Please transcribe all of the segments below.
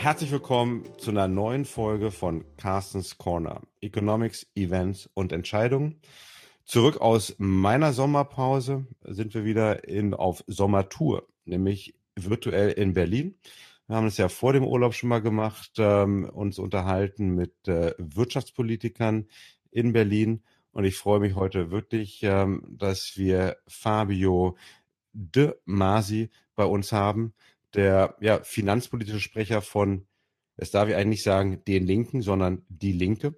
Herzlich willkommen zu einer neuen Folge von Carstens Corner. Economics, Events und Entscheidungen. Zurück aus meiner Sommerpause sind wir wieder in, auf Sommertour, nämlich virtuell in Berlin. Wir haben es ja vor dem Urlaub schon mal gemacht, ähm, uns unterhalten mit äh, Wirtschaftspolitikern in Berlin. Und ich freue mich heute wirklich, ähm, dass wir Fabio de Masi bei uns haben der ja, finanzpolitische Sprecher von, es darf ich eigentlich sagen, den Linken, sondern die Linke.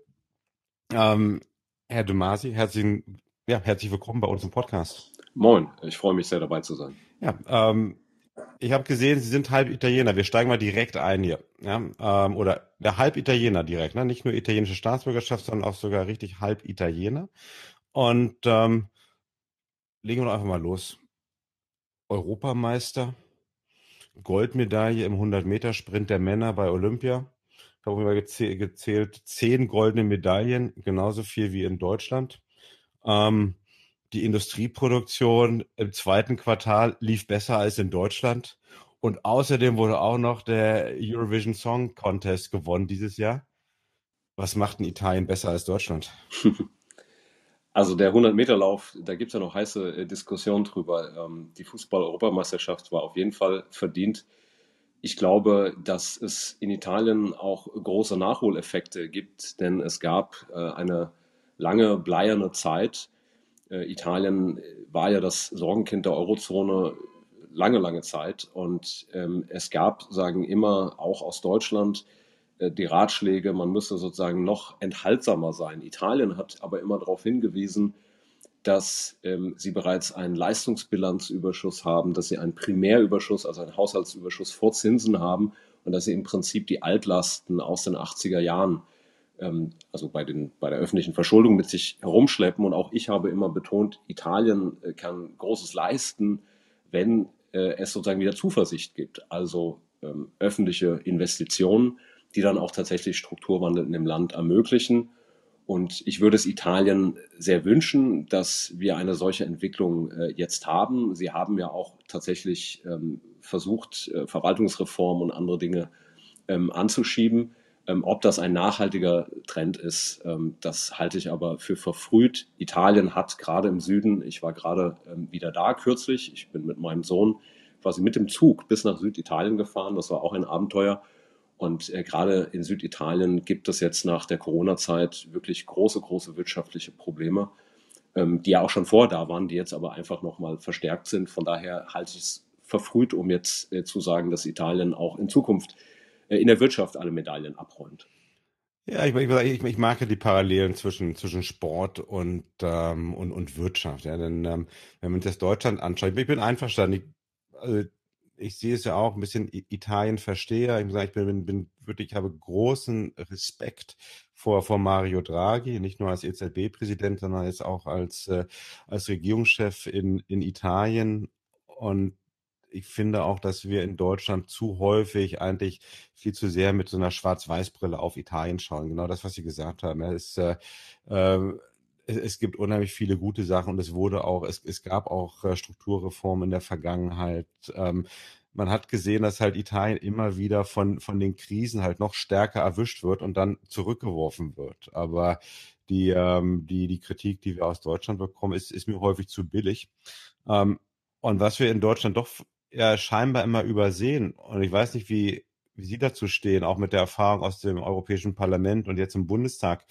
Ähm, Herr De Masi, herzlichen, ja, herzlich willkommen bei uns im Podcast. Moin, ich freue mich sehr dabei zu sein. Ja, ähm, ich habe gesehen, Sie sind halb Italiener. Wir steigen mal direkt ein hier. Ja, ähm, oder der halb Italiener direkt, ne? nicht nur italienische Staatsbürgerschaft, sondern auch sogar richtig halb Italiener. Und ähm, legen wir doch einfach mal los. Europameister Goldmedaille im 100-Meter-Sprint der Männer bei Olympia. Ich habe gezäh gezählt, zehn goldene Medaillen, genauso viel wie in Deutschland. Ähm, die Industrieproduktion im zweiten Quartal lief besser als in Deutschland. Und außerdem wurde auch noch der Eurovision Song Contest gewonnen dieses Jahr. Was macht denn Italien besser als Deutschland? Also der 100-Meter-Lauf, da gibt es ja noch heiße äh, Diskussionen drüber. Ähm, die Fußball-Europameisterschaft war auf jeden Fall verdient. Ich glaube, dass es in Italien auch große Nachholeffekte gibt, denn es gab äh, eine lange bleierne Zeit. Äh, Italien war ja das Sorgenkind der Eurozone lange, lange Zeit und ähm, es gab, sagen immer, auch aus Deutschland, die Ratschläge, man müsse sozusagen noch enthaltsamer sein. Italien hat aber immer darauf hingewiesen, dass ähm, sie bereits einen Leistungsbilanzüberschuss haben, dass sie einen Primärüberschuss, also einen Haushaltsüberschuss vor Zinsen haben und dass sie im Prinzip die Altlasten aus den 80er Jahren, ähm, also bei, den, bei der öffentlichen Verschuldung mit sich herumschleppen. Und auch ich habe immer betont, Italien äh, kann Großes leisten, wenn äh, es sozusagen wieder Zuversicht gibt, also ähm, öffentliche Investitionen die dann auch tatsächlich Strukturwandel in dem Land ermöglichen. Und ich würde es Italien sehr wünschen, dass wir eine solche Entwicklung äh, jetzt haben. Sie haben ja auch tatsächlich ähm, versucht, äh, Verwaltungsreform und andere Dinge ähm, anzuschieben. Ähm, ob das ein nachhaltiger Trend ist, ähm, das halte ich aber für verfrüht. Italien hat gerade im Süden, ich war gerade ähm, wieder da kürzlich, ich bin mit meinem Sohn quasi mit dem Zug bis nach Süditalien gefahren. Das war auch ein Abenteuer. Und äh, gerade in Süditalien gibt es jetzt nach der Corona-Zeit wirklich große, große wirtschaftliche Probleme, ähm, die ja auch schon vorher da waren, die jetzt aber einfach nochmal verstärkt sind. Von daher halte ich es verfrüht, um jetzt äh, zu sagen, dass Italien auch in Zukunft äh, in der Wirtschaft alle Medaillen abräumt. Ja, ich, ich, ich, mag ja die Parallelen zwischen, zwischen Sport und, ähm, und, und Wirtschaft. Ja, denn ähm, wenn man sich das Deutschland anschaut, ich bin einverstanden, ich, also ich sehe es ja auch ein bisschen Italien verstehe. Ich muss sagen, ich bin, bin wirklich, ich habe großen Respekt vor, vor Mario Draghi, nicht nur als EZB-Präsident, sondern jetzt auch als, äh, als Regierungschef in, in Italien. Und ich finde auch, dass wir in Deutschland zu häufig eigentlich viel zu sehr mit so einer Schwarz-Weiß-Brille auf Italien schauen. Genau das, was Sie gesagt haben. Ja, äh, äh, es, gibt unheimlich viele gute Sachen und es wurde auch, es, es gab auch äh, Strukturreformen in der Vergangenheit. Ähm, man hat gesehen, dass halt Italien immer wieder von, von den Krisen halt noch stärker erwischt wird und dann zurückgeworfen wird. Aber die, ähm, die, die Kritik, die wir aus Deutschland bekommen, ist, ist mir häufig zu billig. Ähm, und was wir in Deutschland doch ja, scheinbar immer übersehen, und ich weiß nicht, wie, wie Sie dazu stehen, auch mit der Erfahrung aus dem Europäischen Parlament und jetzt im Bundestag,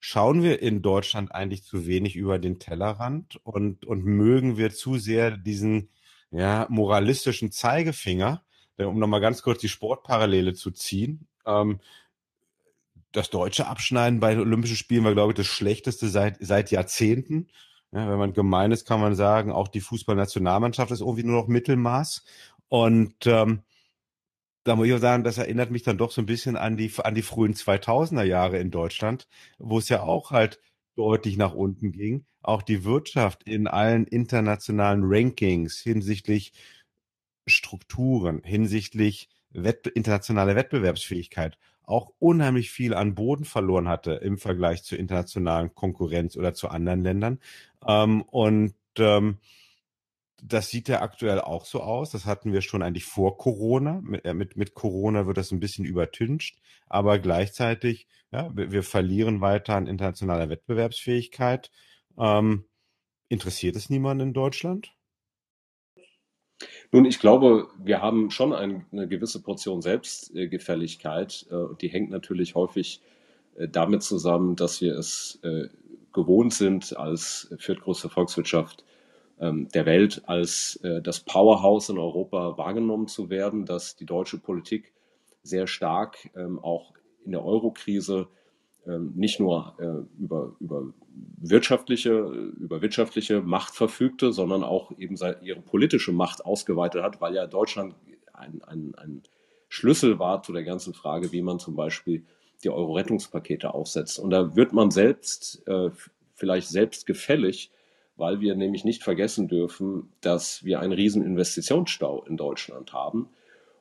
Schauen wir in Deutschland eigentlich zu wenig über den Tellerrand und, und mögen wir zu sehr diesen ja, moralistischen Zeigefinger, um nochmal ganz kurz die Sportparallele zu ziehen. Ähm, das deutsche Abschneiden bei den Olympischen Spielen war, glaube ich, das schlechteste seit, seit Jahrzehnten. Ja, wenn man gemein ist, kann man sagen, auch die Fußballnationalmannschaft ist irgendwie nur noch Mittelmaß. Und ähm, da muss ich auch sagen, das erinnert mich dann doch so ein bisschen an die, an die frühen 2000er Jahre in Deutschland, wo es ja auch halt deutlich nach unten ging. Auch die Wirtschaft in allen internationalen Rankings hinsichtlich Strukturen, hinsichtlich Wett internationale Wettbewerbsfähigkeit auch unheimlich viel an Boden verloren hatte im Vergleich zur internationalen Konkurrenz oder zu anderen Ländern. Ähm, und ähm, das sieht ja aktuell auch so aus. Das hatten wir schon eigentlich vor Corona. Mit, äh, mit, mit Corona wird das ein bisschen übertüncht, aber gleichzeitig, ja, wir, wir verlieren weiter an internationaler Wettbewerbsfähigkeit. Ähm, interessiert es niemanden in Deutschland? Nun, ich glaube, wir haben schon ein, eine gewisse Portion Selbstgefälligkeit. Äh, die hängt natürlich häufig äh, damit zusammen, dass wir es gewohnt sind, als viertgrößte Volkswirtschaft der Welt als äh, das Powerhouse in Europa wahrgenommen zu werden, dass die deutsche Politik sehr stark ähm, auch in der Eurokrise ähm, nicht nur äh, über, über, wirtschaftliche, über wirtschaftliche Macht verfügte, sondern auch eben ihre politische Macht ausgeweitet hat, weil ja Deutschland ein, ein, ein Schlüssel war zu der ganzen Frage, wie man zum Beispiel die Euro-Rettungspakete aufsetzt. Und da wird man selbst, äh, vielleicht selbst gefällig, weil wir nämlich nicht vergessen dürfen, dass wir einen riesen Investitionsstau in Deutschland haben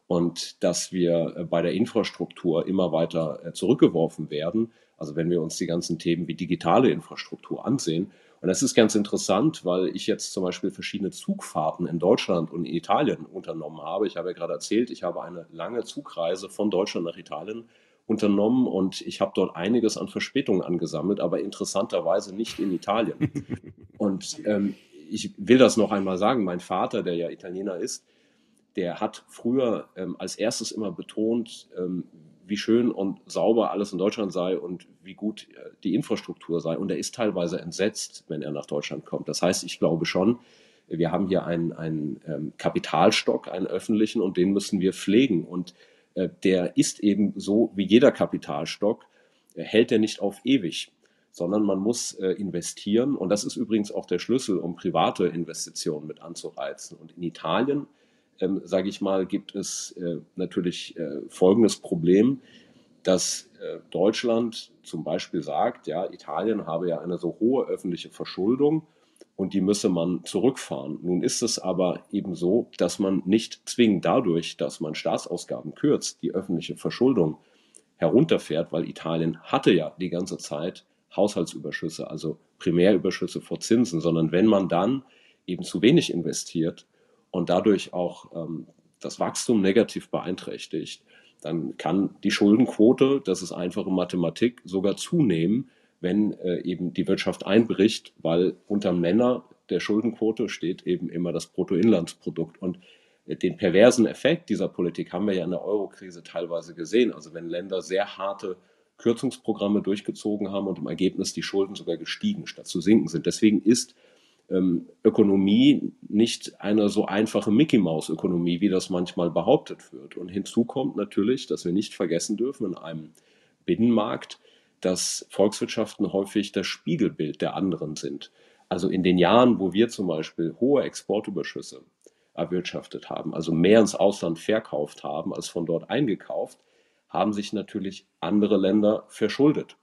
und dass wir äh, bei der Infrastruktur immer weiter äh, zurückgeworfen werden. Also wenn wir uns die ganzen Themen wie digitale Infrastruktur ansehen. Und das ist ganz interessant, weil ich jetzt zum Beispiel verschiedene Zugfahrten in Deutschland und in Italien unternommen habe. Ich habe ja gerade erzählt, ich habe eine lange Zugreise von Deutschland nach Italien unternommen und ich habe dort einiges an Verspätungen angesammelt, aber interessanterweise nicht in Italien. Und ähm, ich will das noch einmal sagen, mein Vater, der ja Italiener ist, der hat früher ähm, als erstes immer betont, ähm, wie schön und sauber alles in Deutschland sei und wie gut äh, die Infrastruktur sei. Und er ist teilweise entsetzt, wenn er nach Deutschland kommt. Das heißt, ich glaube schon, wir haben hier einen, einen ähm, Kapitalstock, einen öffentlichen, und den müssen wir pflegen. Und der ist eben so wie jeder Kapitalstock, äh, hält er nicht auf ewig, sondern man muss äh, investieren. Und das ist übrigens auch der Schlüssel, um private Investitionen mit anzureizen. Und in Italien, ähm, sage ich mal, gibt es äh, natürlich äh, folgendes Problem, dass äh, Deutschland zum Beispiel sagt, ja, Italien habe ja eine so hohe öffentliche Verschuldung und die müsse man zurückfahren. Nun ist es aber eben so, dass man nicht zwingend dadurch, dass man Staatsausgaben kürzt, die öffentliche Verschuldung herunterfährt, weil Italien hatte ja die ganze Zeit Haushaltsüberschüsse, also Primärüberschüsse vor Zinsen, sondern wenn man dann eben zu wenig investiert und dadurch auch ähm, das Wachstum negativ beeinträchtigt, dann kann die Schuldenquote, das ist einfache Mathematik, sogar zunehmen, wenn äh, eben die Wirtschaft einbricht, weil unter Männer der Schuldenquote steht eben immer das Bruttoinlandsprodukt. Und äh, den perversen Effekt dieser Politik haben wir ja in der Eurokrise teilweise gesehen. Also wenn Länder sehr harte Kürzungsprogramme durchgezogen haben und im Ergebnis die Schulden sogar gestiegen statt zu sinken sind. Deswegen ist ähm, Ökonomie nicht eine so einfache Mickey-Maus-Ökonomie, wie das manchmal behauptet wird. Und hinzu kommt natürlich, dass wir nicht vergessen dürfen, in einem Binnenmarkt dass Volkswirtschaften häufig das Spiegelbild der anderen sind. Also in den Jahren, wo wir zum Beispiel hohe Exportüberschüsse erwirtschaftet haben, also mehr ins Ausland verkauft haben als von dort eingekauft, haben sich natürlich andere Länder verschuldet.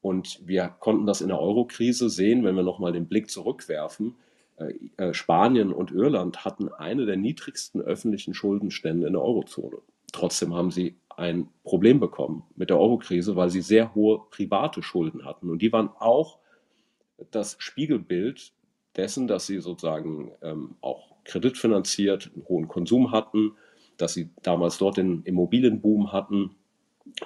Und wir konnten das in der Eurokrise sehen, wenn wir nochmal den Blick zurückwerfen. Äh, äh, Spanien und Irland hatten eine der niedrigsten öffentlichen Schuldenstände in der Eurozone. Trotzdem haben sie ein Problem bekommen mit der Eurokrise, weil sie sehr hohe private Schulden hatten. Und die waren auch das Spiegelbild dessen, dass sie sozusagen ähm, auch kreditfinanziert einen hohen Konsum hatten, dass sie damals dort den Immobilienboom hatten,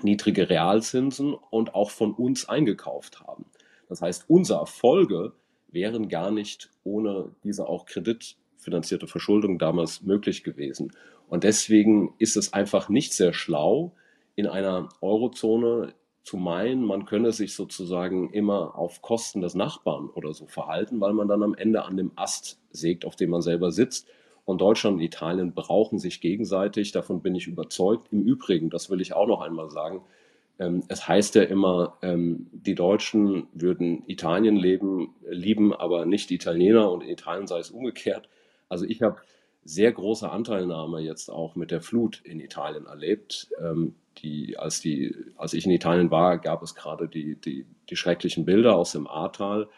niedrige Realzinsen und auch von uns eingekauft haben. Das heißt, unsere Erfolge wären gar nicht ohne diese auch kreditfinanzierte Verschuldung damals möglich gewesen. Und deswegen ist es einfach nicht sehr schlau, in einer Eurozone zu meinen, man könne sich sozusagen immer auf Kosten des Nachbarn oder so verhalten, weil man dann am Ende an dem Ast sägt, auf dem man selber sitzt. Und Deutschland und Italien brauchen sich gegenseitig, davon bin ich überzeugt. Im Übrigen, das will ich auch noch einmal sagen, ähm, es heißt ja immer, ähm, die Deutschen würden Italien leben, lieben, aber nicht Italiener und in Italien sei es umgekehrt. Also ich habe sehr große Anteilnahme jetzt auch mit der Flut in Italien erlebt. Ähm, die, als, die, als ich in Italien war, gab es gerade die, die, die schrecklichen Bilder aus dem Ahrtal.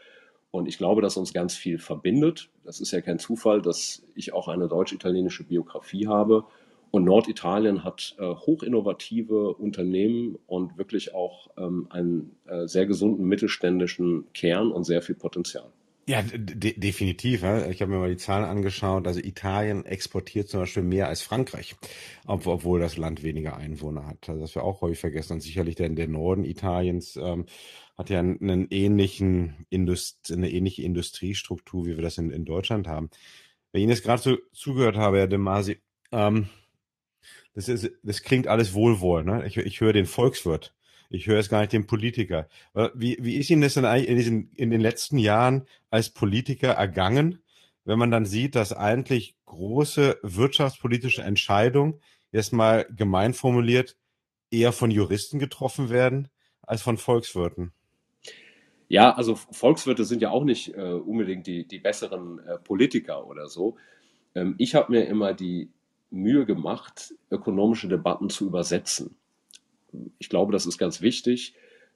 Und ich glaube, dass uns ganz viel verbindet. Das ist ja kein Zufall, dass ich auch eine deutsch-italienische Biografie habe. Und Norditalien hat äh, hochinnovative Unternehmen und wirklich auch ähm, einen äh, sehr gesunden mittelständischen Kern und sehr viel Potenzial. Ja, de definitiv. Ja. Ich habe mir mal die Zahlen angeschaut. Also Italien exportiert zum Beispiel mehr als Frankreich, ob, obwohl das Land weniger Einwohner hat. Also das wir auch häufig vergessen. Und sicherlich der, der Norden Italiens ähm, hat ja einen ähnlichen Indust eine ähnliche Industriestruktur, wie wir das in, in Deutschland haben. Wenn ich Ihnen jetzt gerade so zugehört habe, Herr De Masi, ähm, das, ist, das klingt alles wohlwollend. Ne? Ich, ich höre den Volkswirt ich höre jetzt gar nicht den Politiker. Wie, wie ist Ihnen das denn eigentlich in, diesen, in den letzten Jahren als Politiker ergangen, wenn man dann sieht, dass eigentlich große wirtschaftspolitische Entscheidungen, jetzt mal gemein formuliert, eher von Juristen getroffen werden als von Volkswirten? Ja, also Volkswirte sind ja auch nicht äh, unbedingt die, die besseren äh, Politiker oder so. Ähm, ich habe mir immer die Mühe gemacht, ökonomische Debatten zu übersetzen ich glaube, das ist ganz wichtig,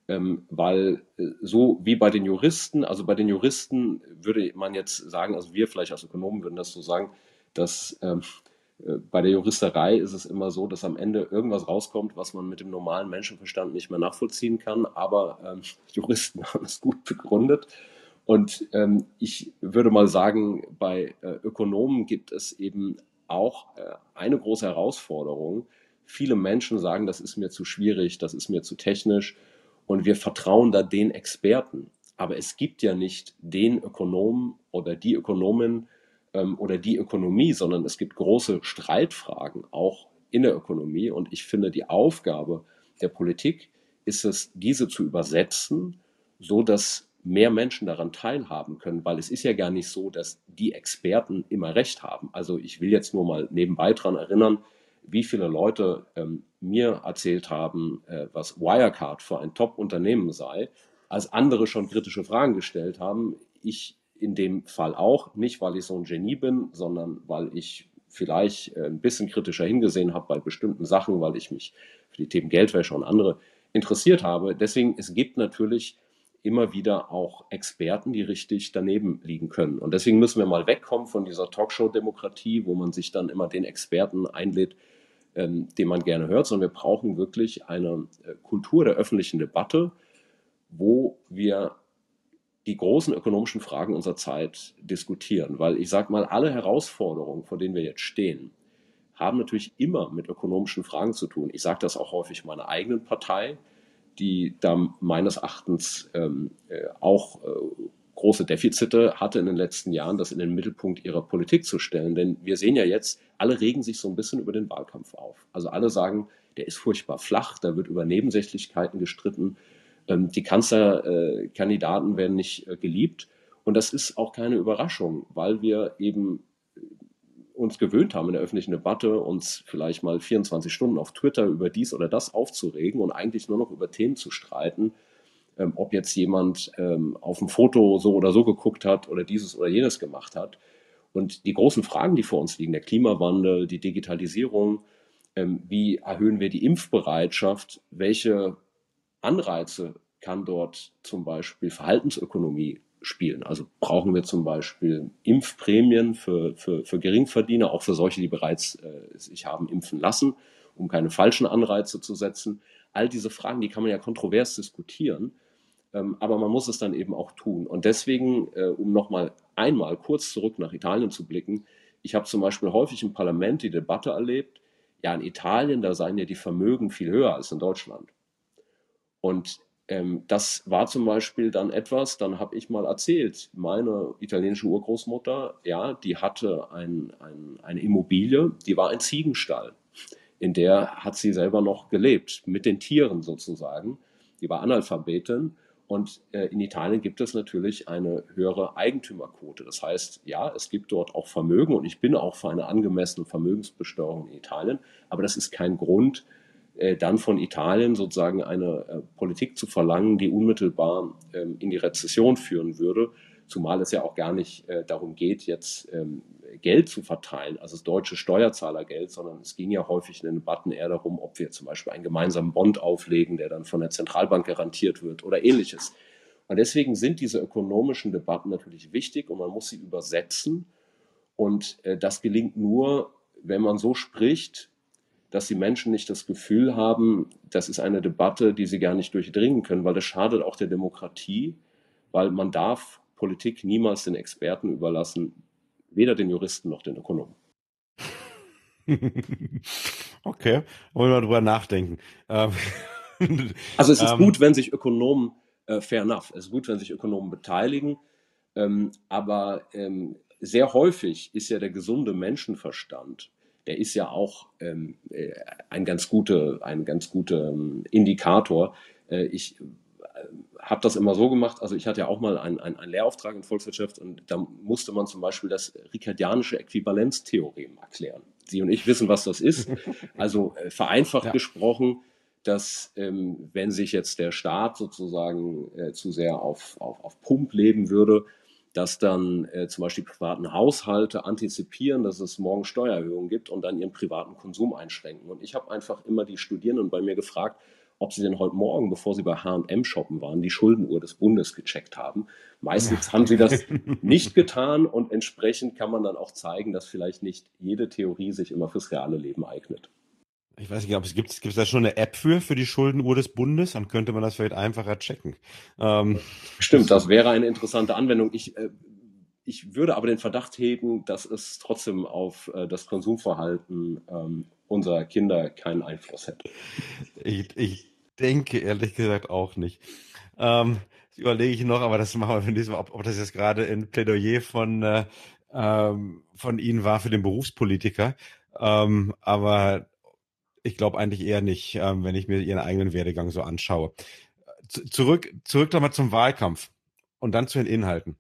ähm, weil äh, so wie bei den Juristen, also bei den Juristen würde man jetzt sagen, also wir vielleicht als Ökonomen würden das so sagen, dass ähm, äh, bei der Juristerei ist es immer so, dass am Ende irgendwas rauskommt, was man mit dem normalen Menschenverstand nicht mehr nachvollziehen kann, aber ähm, Juristen haben es gut begründet. Und ähm, ich würde mal sagen, bei äh, Ökonomen gibt es eben auch äh, eine große Herausforderung, viele Menschen sagen, das ist mir zu schwierig, das ist mir zu technisch und wir vertrauen da den Experten. Aber es gibt ja nicht den Ökonomen oder die Ökonomin ähm, oder die Ökonomie, sondern es gibt große Streitfragen auch in der Ökonomie. Und ich finde, die Aufgabe der Politik ist es, diese zu übersetzen, so dass mehr Menschen daran teilhaben können, weil es ist ja gar nicht so, dass die Experten immer recht haben. Also ich will jetzt nur mal nebenbei daran erinnern, wie viele Leute ähm, mir erzählt haben, äh, was Wirecard für ein Top-Unternehmen sei, als andere schon kritische Fragen gestellt haben. Ich in dem Fall auch, nicht weil ich so ein Genie bin, sondern weil ich vielleicht äh, ein bisschen kritischer hingesehen habe bei bestimmten Sachen, weil ich mich für die Themen Geldwäsche und andere interessiert habe. Deswegen, es gibt natürlich immer wieder auch Experten, die richtig daneben liegen können. Und deswegen müssen wir mal wegkommen von dieser Talkshow-Demokratie, wo man sich dann immer den Experten einlädt, ähm, den man gerne hört, sondern wir brauchen wirklich eine äh, Kultur der öffentlichen Debatte, wo wir die großen ökonomischen Fragen unserer Zeit diskutieren. Weil ich sage mal, alle Herausforderungen, vor denen wir jetzt stehen, haben natürlich immer mit ökonomischen Fragen zu tun. Ich sage das auch häufig meiner eigenen Partei, die da meines Erachtens ähm, äh, auch äh, große Defizite hatte in den letzten Jahren, das in den Mittelpunkt ihrer Politik zu stellen. Denn wir sehen ja jetzt, alle regen sich so ein bisschen über den Wahlkampf auf. Also alle sagen, der ist furchtbar flach, da wird über Nebensächlichkeiten gestritten, ähm, die Kanzlerkandidaten werden nicht äh, geliebt. Und das ist auch keine Überraschung, weil wir eben äh, uns gewöhnt haben in der öffentlichen Debatte, uns vielleicht mal 24 Stunden auf Twitter über dies oder das aufzuregen und eigentlich nur noch über Themen zu streiten, ähm, ob jetzt jemand ähm, auf ein Foto so oder so geguckt hat oder dieses oder jenes gemacht hat. Und die großen Fragen, die vor uns liegen, der Klimawandel, die Digitalisierung, ähm, wie erhöhen wir die Impfbereitschaft, welche Anreize kann dort zum Beispiel Verhaltensökonomie spielen. Also brauchen wir zum Beispiel Impfprämien für, für, für Geringverdiener, auch für solche, die bereits äh, sich haben impfen lassen, um keine falschen Anreize zu setzen. All diese Fragen, die kann man ja kontrovers diskutieren. Ähm, aber man muss es dann eben auch tun. Und deswegen, äh, um nochmal einmal kurz zurück nach Italien zu blicken, ich habe zum Beispiel häufig im Parlament die Debatte erlebt, ja, in Italien, da seien ja die Vermögen viel höher als in Deutschland. Und ähm, das war zum Beispiel dann etwas, dann habe ich mal erzählt, meine italienische Urgroßmutter, ja, die hatte ein, ein, eine Immobilie, die war ein Ziegenstall. In der hat sie selber noch gelebt, mit den Tieren sozusagen. Die war Analphabetin und äh, in Italien gibt es natürlich eine höhere Eigentümerquote. Das heißt, ja, es gibt dort auch Vermögen und ich bin auch für eine angemessene Vermögensbesteuerung in Italien, aber das ist kein Grund, äh, dann von Italien sozusagen eine äh, Politik zu verlangen, die unmittelbar ähm, in die Rezession führen würde, zumal es ja auch gar nicht äh, darum geht, jetzt ähm, Geld zu verteilen, also das deutsche Steuerzahlergeld, sondern es ging ja häufig in den Debatten eher darum, ob wir zum Beispiel einen gemeinsamen Bond auflegen, der dann von der Zentralbank garantiert wird oder ähnliches. Und deswegen sind diese ökonomischen Debatten natürlich wichtig und man muss sie übersetzen. Und äh, das gelingt nur, wenn man so spricht, dass die Menschen nicht das Gefühl haben, das ist eine Debatte, die sie gar nicht durchdringen können, weil das schadet auch der Demokratie, weil man darf Politik niemals den Experten überlassen, weder den Juristen noch den Ökonomen. okay, wollen wir drüber nachdenken. Ähm, also es ist ähm, gut, wenn sich Ökonomen, äh, fair enough, es ist gut, wenn sich Ökonomen beteiligen, ähm, aber ähm, sehr häufig ist ja der gesunde Menschenverstand, der ist ja auch äh, ein ganz guter, ein ganz Indikator. Äh, ich habe das immer so gemacht, also ich hatte ja auch mal einen, einen, Lehrauftrag in Volkswirtschaft und da musste man zum Beispiel das ricardianische Äquivalenztheorem erklären. Sie und ich wissen, was das ist. Also äh, vereinfacht ja. gesprochen, dass ähm, wenn sich jetzt der Staat sozusagen äh, zu sehr auf, auf, auf Pump leben würde, dass dann äh, zum Beispiel privaten Haushalte antizipieren, dass es morgen Steuererhöhungen gibt und dann ihren privaten Konsum einschränken. Und ich habe einfach immer die Studierenden bei mir gefragt, ob sie denn heute Morgen, bevor sie bei H&M shoppen waren, die Schuldenuhr des Bundes gecheckt haben. Meistens haben sie das nicht getan und entsprechend kann man dann auch zeigen, dass vielleicht nicht jede Theorie sich immer fürs reale Leben eignet. Ich weiß nicht, ob es gibt, gibt es da schon eine App für, für die Schuldenuhr des Bundes? Dann könnte man das vielleicht einfacher checken. Ähm, Stimmt, das wäre eine interessante Anwendung. Ich, äh, ich würde aber den Verdacht heben, dass es trotzdem auf äh, das Konsumverhalten ähm, unserer Kinder keinen Einfluss hätte. Ich, ich denke ehrlich gesagt auch nicht. Ähm, das überlege ich noch, aber das machen wir für nächstes Mal, ob, ob das jetzt gerade ein Plädoyer von, äh, ähm, von Ihnen war für den Berufspolitiker. Ähm, aber ich glaube eigentlich eher nicht, ähm, wenn ich mir Ihren eigenen Werdegang so anschaue. Z zurück, zurück nochmal zum Wahlkampf und dann zu den Inhalten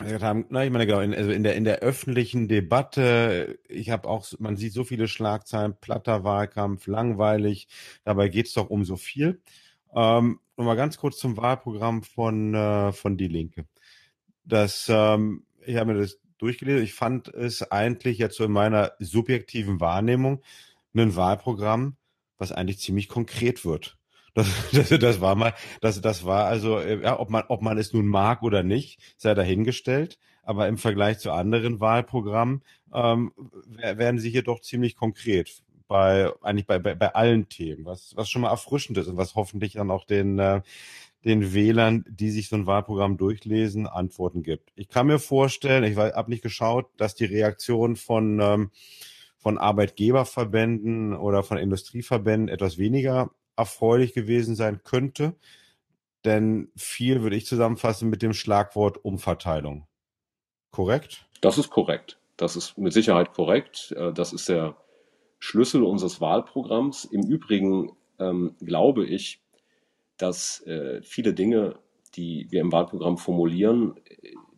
haben, na, ich meine, genau, in, also in der, in der öffentlichen Debatte, ich habe auch, man sieht so viele Schlagzeilen, platter Wahlkampf, langweilig, dabei geht's doch um so viel. Ähm, Nochmal ganz kurz zum Wahlprogramm von, äh, von Die Linke. Das, ähm, ich habe mir das durchgelesen, ich fand es eigentlich jetzt so in meiner subjektiven Wahrnehmung ein Wahlprogramm, was eigentlich ziemlich konkret wird. Das, das, das war mal, das, das war also, äh, ja, ob man, ob man es nun mag oder nicht, sei dahingestellt. Aber im Vergleich zu anderen Wahlprogrammen ähm, werden sie hier doch ziemlich konkret bei eigentlich bei, bei, bei allen Themen, was, was schon mal erfrischend ist und was hoffentlich dann auch den, äh, den Wählern, die sich so ein Wahlprogramm durchlesen, Antworten gibt. Ich kann mir vorstellen, ich habe nicht geschaut, dass die Reaktion von, ähm, von Arbeitgeberverbänden oder von Industrieverbänden etwas weniger erfreulich gewesen sein könnte. Denn viel würde ich zusammenfassen mit dem Schlagwort Umverteilung. Korrekt? Das ist korrekt. Das ist mit Sicherheit korrekt. Äh, das ist der Schlüssel unseres Wahlprogramms. Im Übrigen ähm, glaube ich, dass äh, viele Dinge, die wir im Wahlprogramm formulieren,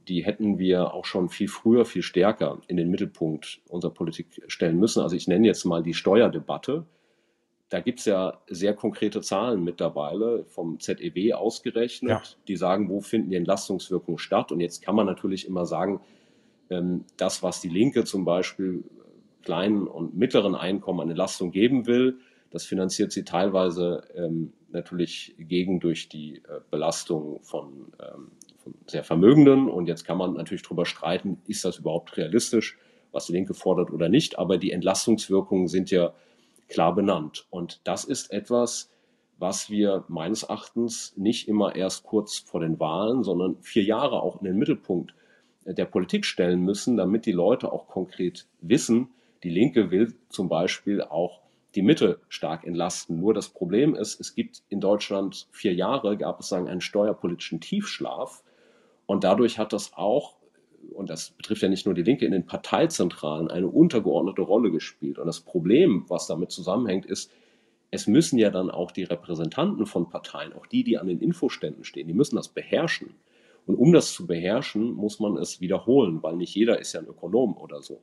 die hätten wir auch schon viel früher, viel stärker in den Mittelpunkt unserer Politik stellen müssen. Also ich nenne jetzt mal die Steuerdebatte da gibt es ja sehr konkrete Zahlen mittlerweile vom ZEW ausgerechnet, ja. die sagen, wo finden die Entlastungswirkungen statt. Und jetzt kann man natürlich immer sagen, ähm, das, was die Linke zum Beispiel kleinen und mittleren Einkommen an Entlastung geben will, das finanziert sie teilweise ähm, natürlich gegen durch die äh, Belastung von, ähm, von sehr Vermögenden. Und jetzt kann man natürlich darüber streiten, ist das überhaupt realistisch, was die Linke fordert oder nicht. Aber die Entlastungswirkungen sind ja klar benannt. Und das ist etwas, was wir meines Erachtens nicht immer erst kurz vor den Wahlen, sondern vier Jahre auch in den Mittelpunkt der Politik stellen müssen, damit die Leute auch konkret wissen, die Linke will zum Beispiel auch die Mitte stark entlasten. Nur das Problem ist, es gibt in Deutschland vier Jahre, gab es sagen, einen steuerpolitischen Tiefschlaf. Und dadurch hat das auch und das betrifft ja nicht nur die Linke, in den Parteizentralen eine untergeordnete Rolle gespielt. Und das Problem, was damit zusammenhängt, ist, es müssen ja dann auch die Repräsentanten von Parteien, auch die, die an den Infoständen stehen, die müssen das beherrschen. Und um das zu beherrschen, muss man es wiederholen, weil nicht jeder ist ja ein Ökonom oder so.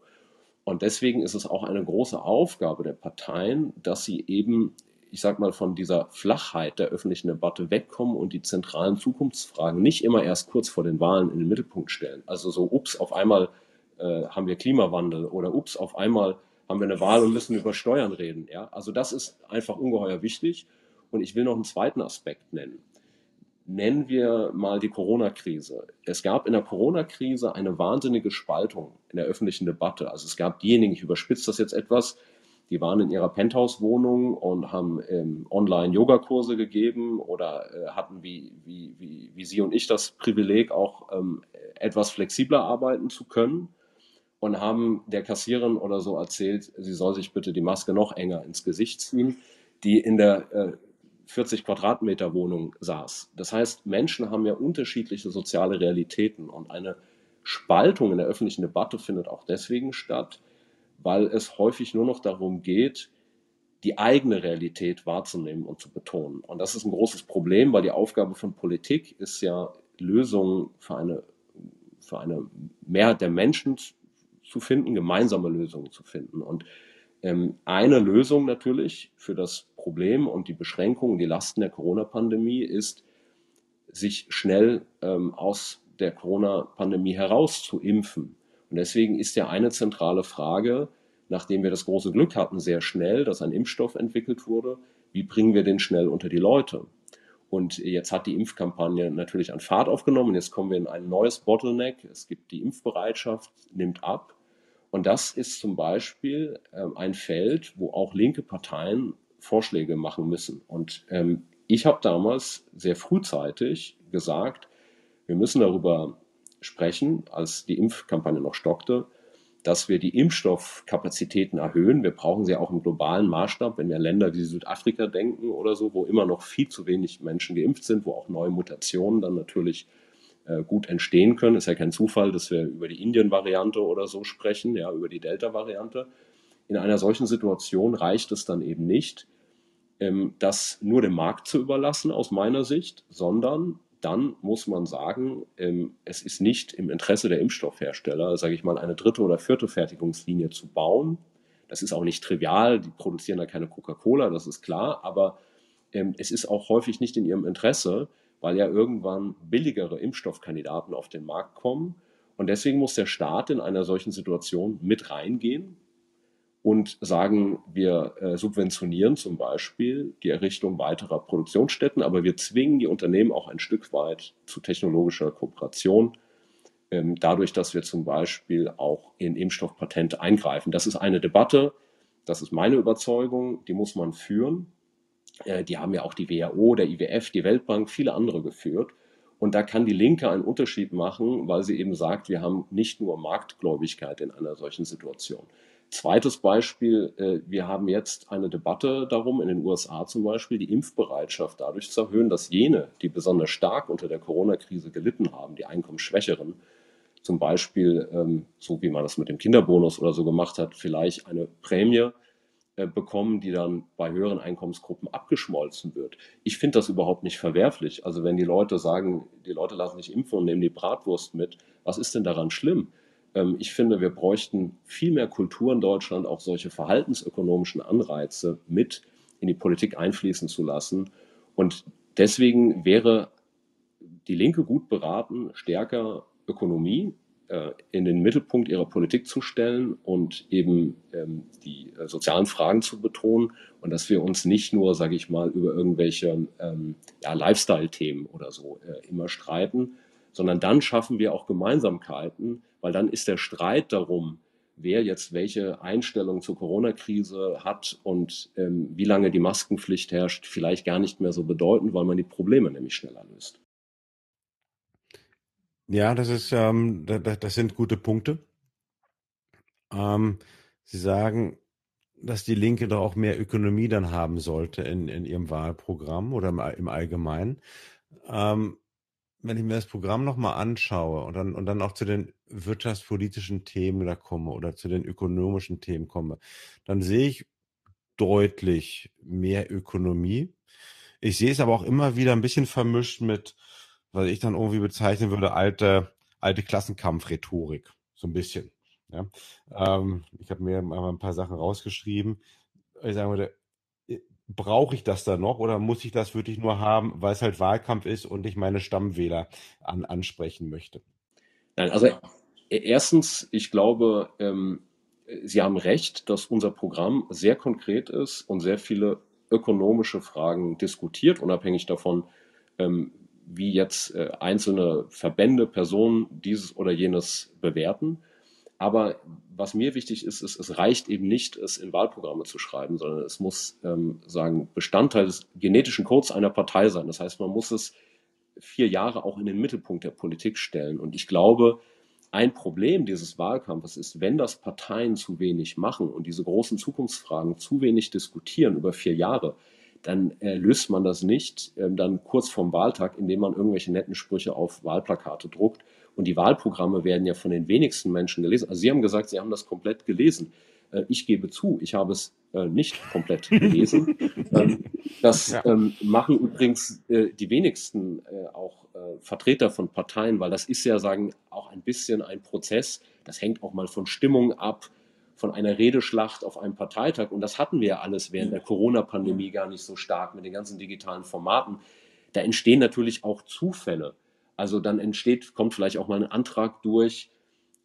Und deswegen ist es auch eine große Aufgabe der Parteien, dass sie eben ich sag mal, von dieser Flachheit der öffentlichen Debatte wegkommen und die zentralen Zukunftsfragen nicht immer erst kurz vor den Wahlen in den Mittelpunkt stellen. Also so, ups, auf einmal äh, haben wir Klimawandel oder ups, auf einmal haben wir eine Wahl und müssen über Steuern reden. Ja? Also das ist einfach ungeheuer wichtig. Und ich will noch einen zweiten Aspekt nennen. Nennen wir mal die Corona-Krise. Es gab in der Corona-Krise eine wahnsinnige Spaltung in der öffentlichen Debatte. Also es gab diejenigen, ich überspitze das jetzt etwas, die waren in ihrer Penthouse-Wohnung und haben ähm, Online-Yoga-Kurse gegeben oder äh, hatten wie, wie, wie, wie Sie und ich das Privileg, auch ähm, etwas flexibler arbeiten zu können und haben der Kassiererin oder so erzählt, sie soll sich bitte die Maske noch enger ins Gesicht ziehen, die in der äh, 40 Quadratmeter Wohnung saß. Das heißt, Menschen haben ja unterschiedliche soziale Realitäten und eine Spaltung in der öffentlichen Debatte findet auch deswegen statt, weil es häufig nur noch darum geht, die eigene Realität wahrzunehmen und zu betonen. Und das ist ein großes Problem, weil die Aufgabe von Politik ist ja, Lösungen für eine, für eine Mehrheit der Menschen zu finden, gemeinsame Lösungen zu finden. Und ähm, eine Lösung natürlich für das Problem und die Beschränkungen, die Lasten der Corona-Pandemie ist, sich schnell ähm, aus der Corona-Pandemie heraus zu impfen. Und deswegen ist ja eine zentrale Frage, nachdem wir das große Glück hatten, sehr schnell, dass ein Impfstoff entwickelt wurde, wie bringen wir den schnell unter die Leute? Und jetzt hat die Impfkampagne natürlich an Fahrt aufgenommen. Jetzt kommen wir in ein neues Bottleneck. Es gibt die Impfbereitschaft, nimmt ab. Und das ist zum Beispiel ähm, ein Feld, wo auch linke Parteien Vorschläge machen müssen. Und ähm, ich habe damals sehr frühzeitig gesagt, wir müssen darüber sprechen, als die Impfkampagne noch stockte, dass wir die Impfstoffkapazitäten erhöhen. Wir brauchen sie auch im globalen Maßstab, wenn wir Länder wie Südafrika denken oder so, wo immer noch viel zu wenig Menschen geimpft sind, wo auch neue Mutationen dann natürlich äh, gut entstehen können. Ist ja kein Zufall, dass wir über die Indien-Variante oder so sprechen, ja, über die Delta-Variante. In einer solchen Situation reicht es dann eben nicht, ähm, das nur dem Markt zu überlassen, aus meiner Sicht, sondern dann muss man sagen, ähm, es ist nicht im Interesse der Impfstoffhersteller, sage ich mal, eine dritte oder vierte Fertigungslinie zu bauen. Das ist auch nicht trivial, die produzieren da keine Coca-Cola, das ist klar, aber ähm, es ist auch häufig nicht in ihrem Interesse, weil ja irgendwann billigere Impfstoffkandidaten auf den Markt kommen. Und deswegen muss der Staat in einer solchen Situation mit reingehen und sagen, wir äh, subventionieren zum Beispiel die Errichtung weiterer Produktionsstätten, aber wir zwingen die Unternehmen auch ein Stück weit zu technologischer Kooperation, ähm, dadurch, dass wir zum Beispiel auch in Impfstoffpatente eingreifen. Das ist eine Debatte, das ist meine Überzeugung, die muss man führen. Äh, die haben ja auch die WHO, der IWF, die Weltbank, viele andere geführt. Und da kann die Linke einen Unterschied machen, weil sie eben sagt, wir haben nicht nur Marktgläubigkeit in einer solchen Situation. Zweites Beispiel, äh, wir haben jetzt eine Debatte darum, in den USA zum Beispiel, die Impfbereitschaft dadurch zu erhöhen, dass jene, die besonders stark unter der Corona-Krise gelitten haben, die Einkommensschwächeren, zum Beispiel, ähm, so wie man das mit dem Kinderbonus oder so gemacht hat, vielleicht eine Prämie äh, bekommen, die dann bei höheren Einkommensgruppen abgeschmolzen wird. Ich finde das überhaupt nicht verwerflich. Also wenn die Leute sagen, die Leute lassen sich impfen und nehmen die Bratwurst mit, was ist denn daran schlimm? Ähm, ich finde, wir bräuchten viel mehr Kultur in Deutschland, auch solche verhaltensökonomischen Anreize mit in die Politik einfließen zu lassen. Und deswegen wäre die Linke gut beraten, stärker Ökonomie äh, in den Mittelpunkt ihrer Politik zu stellen und eben ähm, die äh, sozialen Fragen zu betonen und dass wir uns nicht nur, sage ich mal, über irgendwelche ähm, ja, Lifestyle-Themen oder so äh, immer streiten, sondern dann schaffen wir auch Gemeinsamkeiten, weil dann ist der Streit darum, wer jetzt welche Einstellung zur Corona-Krise hat und ähm, wie lange die Maskenpflicht herrscht, vielleicht gar nicht mehr so bedeutend, weil man die Probleme nämlich schneller löst. Ja, das ist, ähm, das, das sind gute Punkte. Ähm, Sie sagen, dass die Linke doch auch mehr Ökonomie dann haben sollte in, in ihrem Wahlprogramm oder im, im Allgemeinen. Ähm, wenn ich mir das Programm nochmal anschaue und dann, und dann auch zu den wirtschaftspolitischen Themen da komme oder zu den ökonomischen Themen komme, dann sehe ich deutlich mehr Ökonomie. Ich sehe es aber auch immer wieder ein bisschen vermischt mit, was ich dann irgendwie bezeichnen würde, alte, alte Klassenkampfrhetorik. So ein bisschen. Ja. Ähm, ich habe mir mal ein paar Sachen rausgeschrieben. Ich sagen würde, brauche ich das dann noch oder muss ich das wirklich nur haben, weil es halt Wahlkampf ist und ich meine Stammwähler an, ansprechen möchte? Nein, also e-, erstens, ich glaube, ähm, Sie haben recht, dass unser Programm sehr konkret ist und sehr viele ökonomische Fragen diskutiert, unabhängig davon, ähm, wie jetzt äh, einzelne Verbände, Personen dieses oder jenes bewerten. Aber was mir wichtig ist, ist, es reicht eben nicht, es in Wahlprogramme zu schreiben, sondern es muss ähm, sagen Bestandteil des genetischen Codes einer Partei sein. Das heißt, man muss es vier Jahre auch in den Mittelpunkt der Politik stellen. Und ich glaube, ein Problem dieses Wahlkampfes ist, wenn das Parteien zu wenig machen und diese großen Zukunftsfragen zu wenig diskutieren über vier Jahre, dann äh, löst man das nicht ähm, dann kurz vorm Wahltag, indem man irgendwelche netten Sprüche auf Wahlplakate druckt. Und die Wahlprogramme werden ja von den wenigsten Menschen gelesen. Also Sie haben gesagt, Sie haben das komplett gelesen. Äh, ich gebe zu, ich habe es äh, nicht komplett gelesen. ähm, das ja. ähm, machen übrigens äh, die wenigsten auch Vertreter von Parteien, weil das ist ja, sagen, auch ein bisschen ein Prozess. Das hängt auch mal von Stimmung ab, von einer Redeschlacht auf einem Parteitag. Und das hatten wir ja alles während der Corona-Pandemie gar nicht so stark mit den ganzen digitalen Formaten. Da entstehen natürlich auch Zufälle. Also dann entsteht, kommt vielleicht auch mal ein Antrag durch,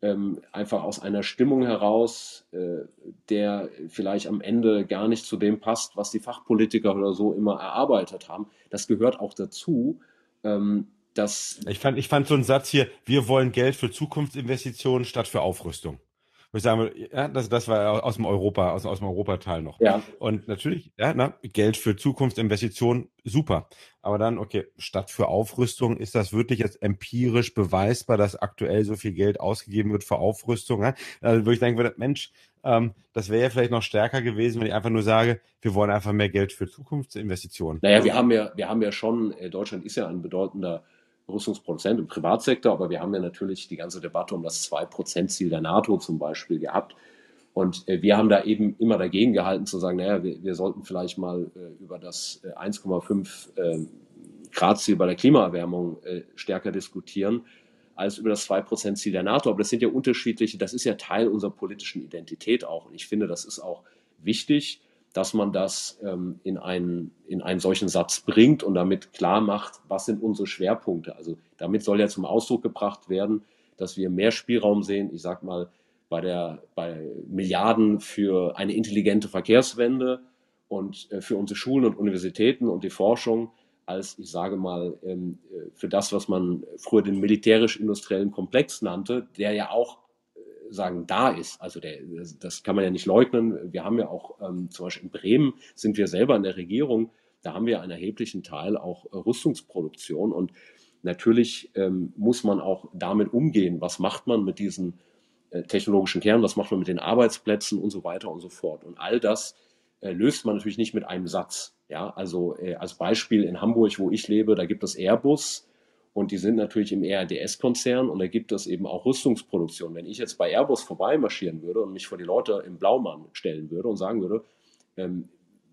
ähm, einfach aus einer Stimmung heraus, äh, der vielleicht am Ende gar nicht zu dem passt, was die Fachpolitiker oder so immer erarbeitet haben. Das gehört auch dazu. Ähm, dass ich fand, ich fand so einen Satz hier, wir wollen Geld für Zukunftsinvestitionen statt für Aufrüstung wo ich sagen ja, das, das war aus dem Europa, aus, aus dem Europateil noch. Ja. Und natürlich, ja, na, Geld für Zukunftsinvestitionen, super. Aber dann, okay, statt für Aufrüstung, ist das wirklich jetzt empirisch beweisbar, dass aktuell so viel Geld ausgegeben wird für Aufrüstung? Ja? Also würde ich denken, Mensch, ähm, das wäre ja vielleicht noch stärker gewesen, wenn ich einfach nur sage, wir wollen einfach mehr Geld für Zukunftsinvestitionen. Naja, wir haben ja, wir haben ja schon, äh, Deutschland ist ja ein bedeutender Rüstungsproduzent im Privatsektor, aber wir haben ja natürlich die ganze Debatte um das 2%-Ziel der NATO zum Beispiel gehabt. Und äh, wir haben da eben immer dagegen gehalten zu sagen, naja, wir, wir sollten vielleicht mal äh, über das 1,5 äh, ähm, bei der Klimaerwärmung äh, stärker diskutieren als über das 2%-Ziel der NATO. Aber das sind ja unterschiedliche, das ist ja Teil unserer politischen Identität auch. Und ich finde, das ist auch wichtig dass man das ähm, in, einen, in einen solchen Satz bringt und damit klar macht, was sind unsere Schwerpunkte. Also damit soll ja zum Ausdruck gebracht werden, dass wir mehr Spielraum sehen, ich sag mal, bei, der, bei Milliarden für eine intelligente Verkehrswende und äh, für unsere Schulen und Universitäten und die Forschung, als ich sage mal, ähm, äh, für das, was man früher den militärisch-industriellen Komplex nannte, der ja auch sagen, da ist. Also der, das kann man ja nicht leugnen. Wir haben ja auch ähm, zum Beispiel in Bremen sind wir selber in der Regierung, da haben wir einen erheblichen Teil auch äh, Rüstungsproduktion und natürlich ähm, muss man auch damit umgehen. Was macht man mit diesen äh, technologischen Kernen? Was macht man mit den Arbeitsplätzen und so weiter und so fort? Und all das äh, löst man natürlich nicht mit einem Satz. Ja, also äh, als Beispiel in Hamburg, wo ich lebe, da gibt es Airbus und die sind natürlich im ERDS-Konzern und da gibt es eben auch Rüstungsproduktion. Wenn ich jetzt bei Airbus vorbeimarschieren würde und mich vor die Leute im Blaumann stellen würde und sagen würde, ähm,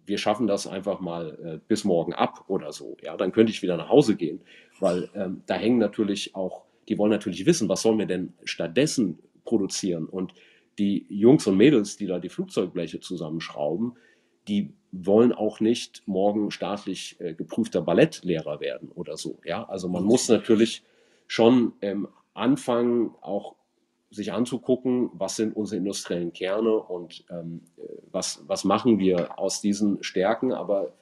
wir schaffen das einfach mal äh, bis morgen ab oder so, ja, dann könnte ich wieder nach Hause gehen, weil ähm, da hängen natürlich auch, die wollen natürlich wissen, was sollen wir denn stattdessen produzieren und die Jungs und Mädels, die da die Flugzeugbleche zusammenschrauben, die wollen auch nicht morgen staatlich äh, geprüfter Ballettlehrer werden oder so. Ja, also man muss natürlich schon ähm, anfangen, auch sich anzugucken, was sind unsere industriellen Kerne und ähm, äh, was, was machen wir aus diesen Stärken. Aber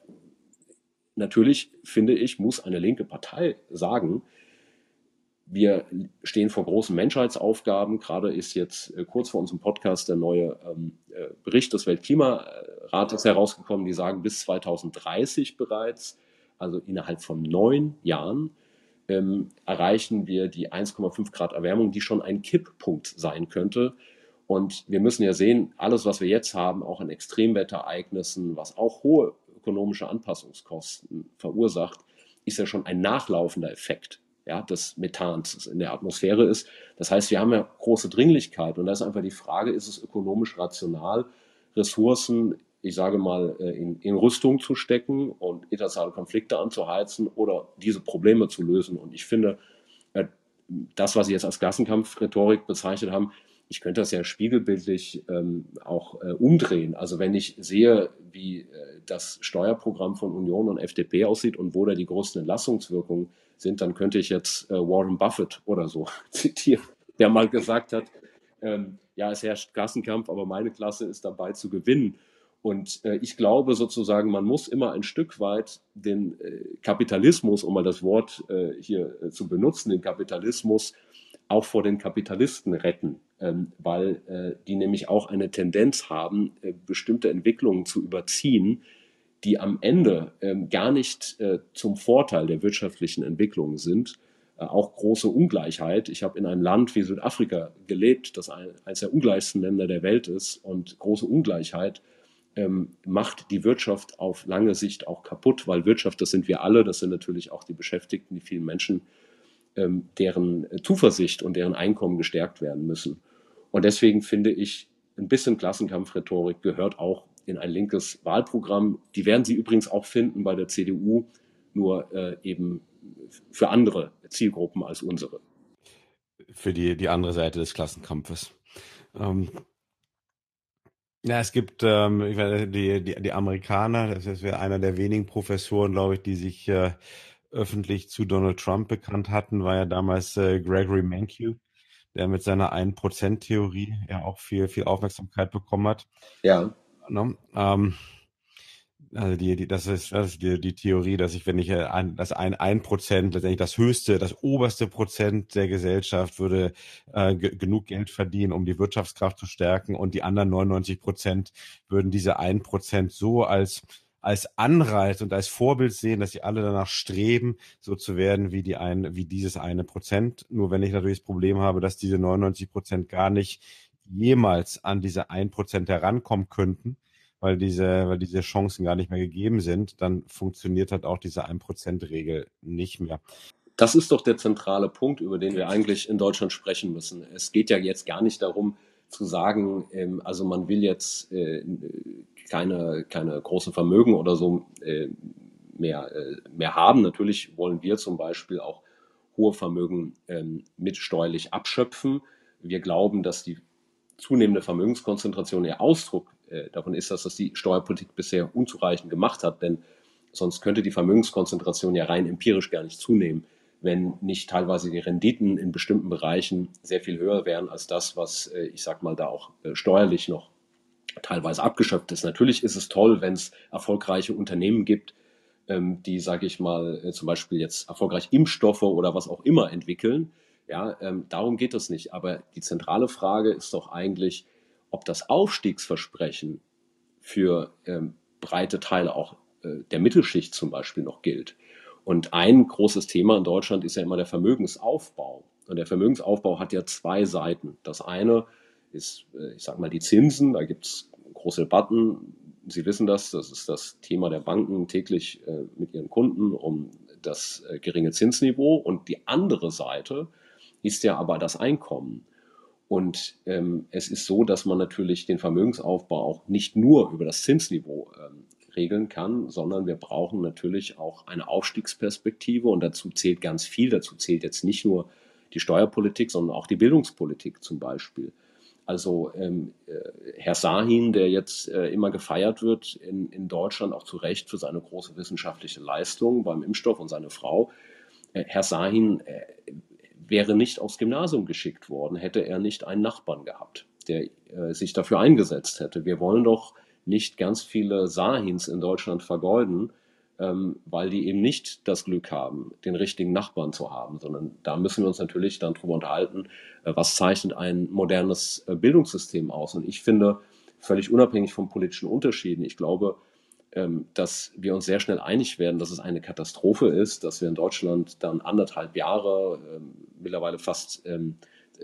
natürlich, finde ich, muss eine linke Partei sagen, wir stehen vor großen Menschheitsaufgaben. Gerade ist jetzt äh, kurz vor unserem Podcast der neue ähm, äh, Bericht des Weltklimarates herausgekommen. Die sagen, bis 2030 bereits, also innerhalb von neun Jahren, ähm, erreichen wir die 1,5 Grad Erwärmung, die schon ein Kipppunkt sein könnte. Und wir müssen ja sehen, alles, was wir jetzt haben, auch an Extremwetterereignissen, was auch hohe ökonomische Anpassungskosten verursacht, ist ja schon ein nachlaufender Effekt ja, des Methans das in der Atmosphäre ist. Das heißt, wir haben ja große Dringlichkeit und da ist einfach die Frage, ist es ökonomisch rational, Ressourcen, ich sage mal, äh, in, in Rüstung zu stecken und internationale Konflikte anzuheizen oder diese Probleme zu lösen. Und ich finde, äh, das, was Sie jetzt als Klassenkampfrhetorik bezeichnet haben, ich könnte das ja spiegelbildlich ähm, auch äh, umdrehen. Also wenn ich sehe, wie äh, das Steuerprogramm von Union und FDP aussieht und wo da die größten Entlastungswirkungen sind, dann könnte ich jetzt äh, Warren Buffett oder so zitieren, der mal gesagt hat, ähm, ja, es herrscht Klassenkampf, aber meine Klasse ist dabei zu gewinnen. Und äh, ich glaube sozusagen, man muss immer ein Stück weit den äh, Kapitalismus, um mal das Wort äh, hier zu benutzen, den Kapitalismus auch vor den Kapitalisten retten. Ähm, weil äh, die nämlich auch eine Tendenz haben, äh, bestimmte Entwicklungen zu überziehen, die am Ende ähm, gar nicht äh, zum Vorteil der wirtschaftlichen Entwicklung sind. Auch große Ungleichheit. Ich habe in einem Land wie Südafrika gelebt, das ein, eines der ungleichsten Länder der Welt ist und große Ungleichheit ähm, macht die Wirtschaft auf lange Sicht auch kaputt, weil Wirtschaft, das sind wir alle, das sind natürlich auch die Beschäftigten, die vielen Menschen, deren Zuversicht und deren Einkommen gestärkt werden müssen. Und deswegen finde ich, ein bisschen Klassenkampfrhetorik gehört auch in ein linkes Wahlprogramm. Die werden Sie übrigens auch finden bei der CDU, nur äh, eben für andere Zielgruppen als unsere. Für die, die andere Seite des Klassenkampfes. Ähm, ja, es gibt ähm, weiß, die, die, die Amerikaner, das wäre einer der wenigen Professoren, glaube ich, die sich äh, öffentlich zu Donald Trump bekannt hatten, war ja damals äh, Gregory Mankiw, der mit seiner 1%-Theorie ja auch viel, viel Aufmerksamkeit bekommen hat. Ja. Ne? Ähm, also die, die, das ist, das ist die, die Theorie, dass ich, wenn ich äh, ein, dass ein, ein Prozent, letztendlich das höchste, das oberste Prozent der Gesellschaft würde äh, genug Geld verdienen, um die Wirtschaftskraft zu stärken und die anderen 99 Prozent würden diese ein Prozent so als als Anreiz und als Vorbild sehen, dass sie alle danach streben, so zu werden wie die ein, wie dieses eine Prozent. Nur wenn ich natürlich das Problem habe, dass diese 99 Prozent gar nicht jemals an diese ein Prozent herankommen könnten, weil diese, weil diese Chancen gar nicht mehr gegeben sind, dann funktioniert halt auch diese 1%-Regel nicht mehr. Das ist doch der zentrale Punkt, über den wir eigentlich in Deutschland sprechen müssen. Es geht ja jetzt gar nicht darum, zu sagen, ähm, also man will jetzt äh, keine, keine großen Vermögen oder so äh, mehr, äh, mehr haben. Natürlich wollen wir zum Beispiel auch hohe Vermögen ähm, mit steuerlich abschöpfen. Wir glauben, dass die zunehmende Vermögenskonzentration eher Ausdruck äh, davon ist, dass das die Steuerpolitik bisher unzureichend gemacht hat, denn sonst könnte die Vermögenskonzentration ja rein empirisch gar nicht zunehmen, wenn nicht teilweise die Renditen in bestimmten Bereichen sehr viel höher wären als das, was äh, ich sag mal da auch äh, steuerlich noch teilweise abgeschöpft ist. Natürlich ist es toll, wenn es erfolgreiche Unternehmen gibt, ähm, die, sage ich mal, zum Beispiel jetzt erfolgreich Impfstoffe oder was auch immer entwickeln. Ja, ähm, darum geht es nicht. Aber die zentrale Frage ist doch eigentlich, ob das Aufstiegsversprechen für ähm, breite Teile auch äh, der Mittelschicht zum Beispiel noch gilt. Und ein großes Thema in Deutschland ist ja immer der Vermögensaufbau. Und der Vermögensaufbau hat ja zwei Seiten. Das eine ist, äh, ich sage mal, die Zinsen. Da gibt es große Debatten. Sie wissen das, das ist das Thema der Banken täglich äh, mit ihren Kunden um das äh, geringe Zinsniveau. Und die andere Seite ist ja aber das Einkommen. Und ähm, es ist so, dass man natürlich den Vermögensaufbau auch nicht nur über das Zinsniveau ähm, regeln kann, sondern wir brauchen natürlich auch eine Aufstiegsperspektive und dazu zählt ganz viel. Dazu zählt jetzt nicht nur die Steuerpolitik, sondern auch die Bildungspolitik zum Beispiel. Also ähm, äh, Herr Sahin, der jetzt äh, immer gefeiert wird in, in Deutschland, auch zu Recht für seine große wissenschaftliche Leistung beim Impfstoff und seine Frau, äh, Herr Sahin äh, wäre nicht aufs Gymnasium geschickt worden, hätte er nicht einen Nachbarn gehabt, der äh, sich dafür eingesetzt hätte. Wir wollen doch nicht ganz viele Sahins in Deutschland vergeuden, weil die eben nicht das Glück haben, den richtigen Nachbarn zu haben, sondern da müssen wir uns natürlich dann drüber unterhalten, äh, was zeichnet ein modernes äh, Bildungssystem aus. Und ich finde, völlig unabhängig von politischen Unterschieden, ich glaube, ähm, dass wir uns sehr schnell einig werden, dass es eine Katastrophe ist, dass wir in Deutschland dann anderthalb Jahre, ähm, mittlerweile fast ähm,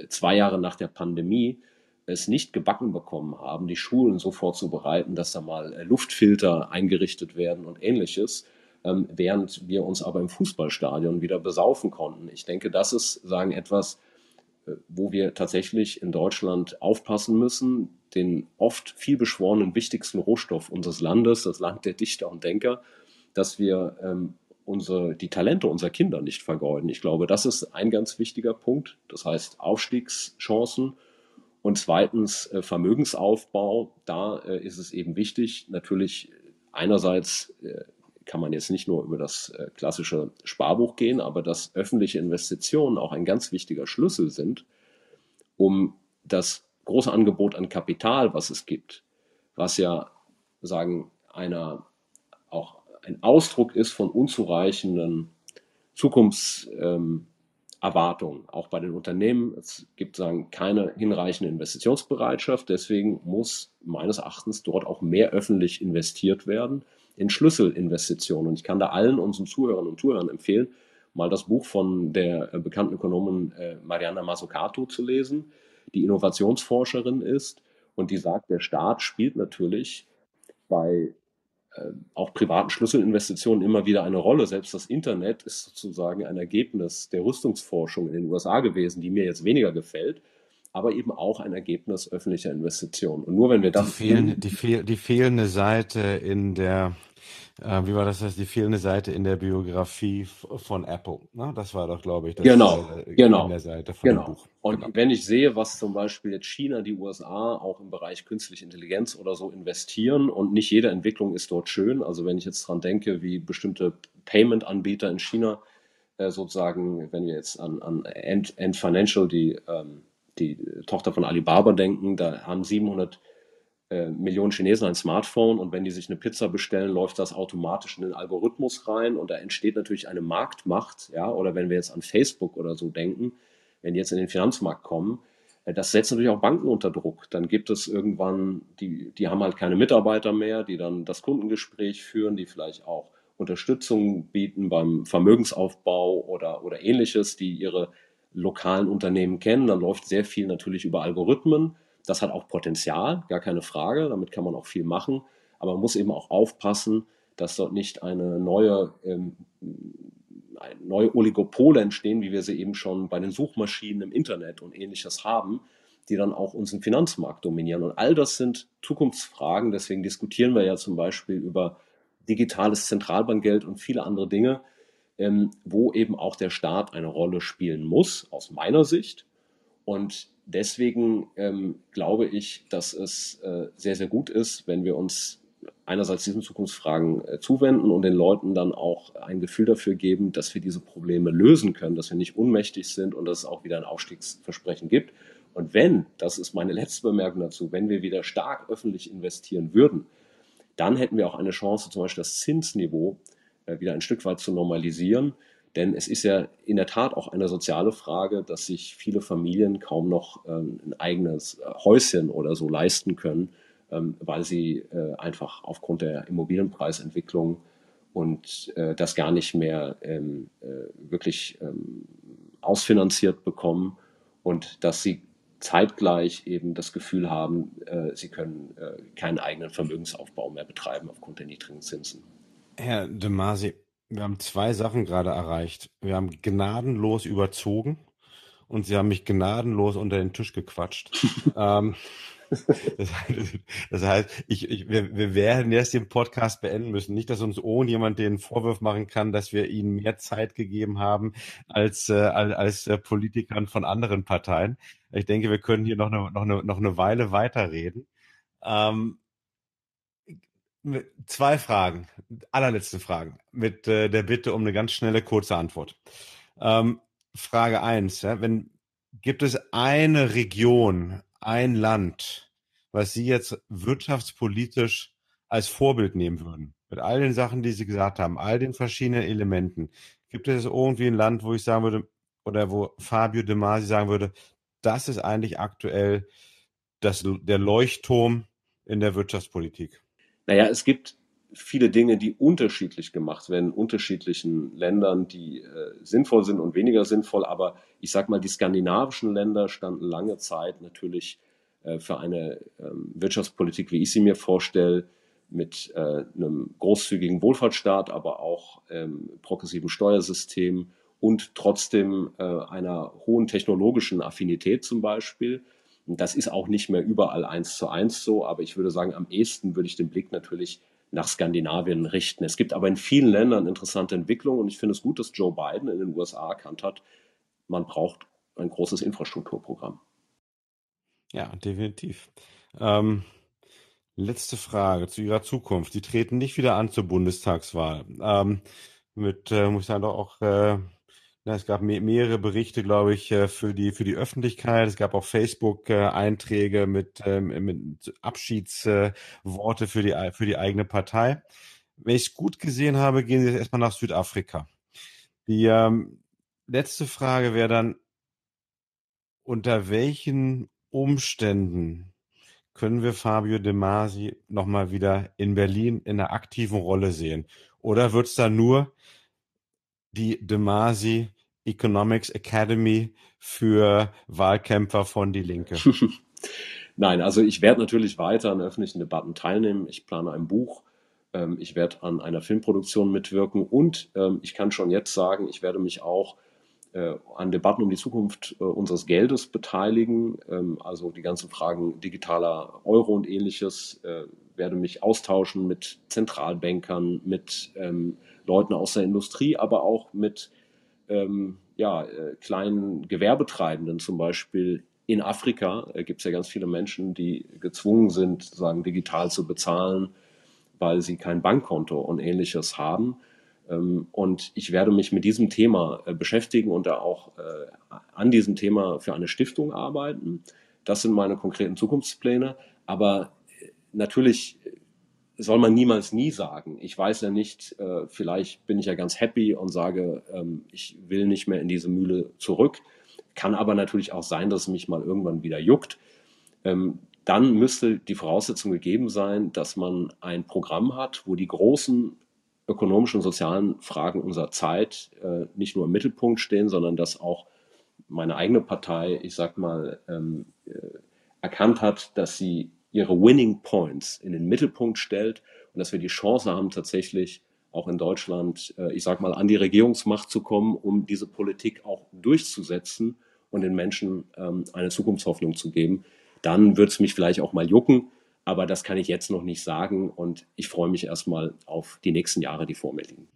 zwei Jahre nach der Pandemie, es nicht gebacken bekommen haben, die Schulen so vorzubereiten, dass da mal äh, Luftfilter eingerichtet werden und ähnliches, während wir uns aber im Fußballstadion wieder besaufen konnten. Ich denke, das ist, sagen, etwas, wo wir tatsächlich in Deutschland aufpassen müssen, den oft viel beschworenen wichtigsten Rohstoff unseres Landes, das Land der Dichter und Denker, dass wir ähm, unsere, die Talente unserer Kinder nicht vergeuden. Ich glaube, das ist ein ganz wichtiger Punkt. Das heißt Aufstiegschancen und zweitens äh, Vermögensaufbau. Da äh, ist es eben wichtig, natürlich einerseits äh, kann man jetzt nicht nur über das äh, klassische Sparbuch gehen, aber dass öffentliche Investitionen auch ein ganz wichtiger Schlüssel sind, um das große Angebot an Kapital, was es gibt, was ja sagen einer auch ein Ausdruck ist von unzureichenden Zukunftserwartungen Erwartungen, auch bei den Unternehmen. Es gibt sagen, keine hinreichende Investitionsbereitschaft. Deswegen muss meines Erachtens dort auch mehr öffentlich investiert werden in Schlüsselinvestitionen. Und ich kann da allen unseren Zuhörern und Zuhörern empfehlen, mal das Buch von der äh, bekannten Ökonomin äh, Mariana Mazzucato zu lesen, die Innovationsforscherin ist und die sagt, der Staat spielt natürlich bei auch privaten Schlüsselinvestitionen immer wieder eine Rolle. Selbst das Internet ist sozusagen ein Ergebnis der Rüstungsforschung in den USA gewesen, die mir jetzt weniger gefällt, aber eben auch ein Ergebnis öffentlicher Investitionen. Und nur wenn wir das. Die, fehlen, die, fehl, die fehlende Seite in der äh, wie war das, das die fehlende Seite in der Biografie von Apple? Ne? Das war doch, glaube ich, das genau, äh, genau, in der Seite von genau. dem Buch. Und Genau. wenn ich sehe, was zum Beispiel jetzt China, die USA auch im Bereich künstliche Intelligenz oder so investieren und nicht jede Entwicklung ist dort schön. Also wenn ich jetzt dran denke, wie bestimmte Payment-Anbieter in China äh, sozusagen, wenn wir jetzt an, an Ant, Ant Financial, die, ähm, die Tochter von Alibaba denken, da haben 700 äh, Millionen Chinesen ein Smartphone und wenn die sich eine Pizza bestellen, läuft das automatisch in den Algorithmus rein und da entsteht natürlich eine Marktmacht, ja, oder wenn wir jetzt an Facebook oder so denken, wenn die jetzt in den Finanzmarkt kommen, äh, das setzt natürlich auch Banken unter Druck. Dann gibt es irgendwann, die, die haben halt keine Mitarbeiter mehr, die dann das Kundengespräch führen, die vielleicht auch Unterstützung bieten beim Vermögensaufbau oder, oder ähnliches, die ihre lokalen Unternehmen kennen. Dann läuft sehr viel natürlich über Algorithmen. Das hat auch Potenzial, gar keine Frage. Damit kann man auch viel machen. Aber man muss eben auch aufpassen, dass dort nicht eine neue, ähm, neue Oligopole entstehen, wie wir sie eben schon bei den Suchmaschinen im Internet und ähnliches haben, die dann auch unseren Finanzmarkt dominieren. Und all das sind Zukunftsfragen. Deswegen diskutieren wir ja zum Beispiel über digitales Zentralbankgeld und viele andere Dinge, ähm, wo eben auch der Staat eine Rolle spielen muss, aus meiner Sicht. Und deswegen ähm, glaube ich, dass es äh, sehr, sehr gut ist, wenn wir uns einerseits diesen Zukunftsfragen äh, zuwenden und den Leuten dann auch ein Gefühl dafür geben, dass wir diese Probleme lösen können, dass wir nicht unmächtig sind und dass es auch wieder ein Aufstiegsversprechen gibt. Und wenn, das ist meine letzte Bemerkung dazu, wenn wir wieder stark öffentlich investieren würden, dann hätten wir auch eine Chance, zum Beispiel das Zinsniveau äh, wieder ein Stück weit zu normalisieren. Denn es ist ja in der Tat auch eine soziale Frage, dass sich viele Familien kaum noch ähm, ein eigenes äh, Häuschen oder so leisten können, ähm, weil sie äh, einfach aufgrund der Immobilienpreisentwicklung und äh, das gar nicht mehr ähm, äh, wirklich ausfinanziert bekommen und dass sie zeitgleich eben das Gefühl haben, sie können keinen eigenen Vermögensaufbau mehr betreiben aufgrund der niedrigen Zinsen. Herr De Masi, wir haben zwei Sachen gerade erreicht. Wir haben gnadenlos überzogen und Sie haben mich gnadenlos unter den Tisch gequatscht. ähm, das, das heißt, ich, ich, wir, wir werden jetzt den Podcast beenden müssen. Nicht, dass uns ohne jemand den Vorwurf machen kann, dass wir ihnen mehr Zeit gegeben haben als, äh, als, als äh, Politikern von anderen Parteien. Ich denke, wir können hier noch eine, noch eine, noch eine Weile weiterreden. Ähm, zwei Fragen, allerletzte Fragen, mit äh, der Bitte um eine ganz schnelle, kurze Antwort. Ähm, Frage eins: ja, wenn, gibt es eine Region, ein Land, was Sie jetzt wirtschaftspolitisch als Vorbild nehmen würden? Mit all den Sachen, die Sie gesagt haben, all den verschiedenen Elementen. Gibt es irgendwie ein Land, wo ich sagen würde, oder wo Fabio De Masi sagen würde, das ist eigentlich aktuell das, der Leuchtturm in der Wirtschaftspolitik? Naja, es gibt viele Dinge, die unterschiedlich gemacht werden in unterschiedlichen Ländern, die äh, sinnvoll sind und weniger sinnvoll. Aber ich sage mal, die skandinavischen Länder standen lange Zeit natürlich äh, für eine ähm, Wirtschaftspolitik, wie ich sie mir vorstelle, mit äh, einem großzügigen Wohlfahrtsstaat, aber auch ähm, progressiven Steuersystem und trotzdem äh, einer hohen technologischen Affinität zum Beispiel. Das ist auch nicht mehr überall eins zu eins so, aber ich würde sagen, am ehesten würde ich den Blick natürlich nach Skandinavien richten. Es gibt aber in vielen Ländern interessante Entwicklungen und ich finde es gut, dass Joe Biden in den USA erkannt hat, man braucht ein großes Infrastrukturprogramm. Ja, definitiv. Ähm, letzte Frage zu Ihrer Zukunft. Sie treten nicht wieder an zur Bundestagswahl. Ähm, mit, äh, muss ich sagen, doch auch äh, ja, es gab me mehrere Berichte, glaube ich, äh, für die, für die Öffentlichkeit. Es gab auch Facebook-Einträge mit, ähm, mit Abschiedsworte für die, für die eigene Partei. Wenn ich es gut gesehen habe, gehen Sie jetzt erstmal nach Südafrika. Die, ähm, letzte Frage wäre dann, unter welchen Umständen können wir Fabio De Masi nochmal wieder in Berlin in einer aktiven Rolle sehen? Oder wird es da nur die De Masi Economics Academy für Wahlkämpfer von Die Linke? Nein, also ich werde natürlich weiter an öffentlichen Debatten teilnehmen. Ich plane ein Buch. Ähm, ich werde an einer Filmproduktion mitwirken und ähm, ich kann schon jetzt sagen, ich werde mich auch äh, an Debatten um die Zukunft äh, unseres Geldes beteiligen. Ähm, also die ganzen Fragen digitaler Euro und ähnliches. Äh, werde mich austauschen mit Zentralbankern, mit Leuten aus der Industrie, aber auch mit ja, kleinen Gewerbetreibenden zum Beispiel in Afrika äh, gibt es ja ganz viele Menschen, die gezwungen sind, sozusagen digital zu bezahlen, weil sie kein Bankkonto und ähnliches haben. Ähm, und ich werde mich mit diesem Thema äh, beschäftigen und da auch äh, an diesem Thema für eine Stiftung arbeiten. Das sind meine konkreten Zukunftspläne. Aber äh, natürlich soll man niemals nie sagen. Ich weiß ja nicht, äh, vielleicht bin ich ja ganz happy und sage, ähm, ich will nicht mehr in diese Mühle zurück. Kann aber natürlich auch sein, dass es mich mal irgendwann wieder juckt. Ähm, dann müsste die Voraussetzung gegeben sein, dass man ein Programm hat, wo die großen ökonomischen und sozialen Fragen unserer Zeit äh, nicht nur im Mittelpunkt stehen, sondern dass auch meine eigene Partei, ich sag mal, ähm, äh, erkannt hat, dass sie ihre Winning Points in den Mittelpunkt stellt und dass wir die Chance haben, tatsächlich auch in Deutschland, äh, ich sag mal, an die Regierungsmacht zu kommen, um diese Politik auch durchzusetzen und den Menschen ähm, eine Zukunftshoffnung zu geben. Dann wird es mich vielleicht auch mal jucken, aber das kann ich jetzt noch nicht sagen und ich freue mich erstmal auf die nächsten Jahre, die vor mir liegen.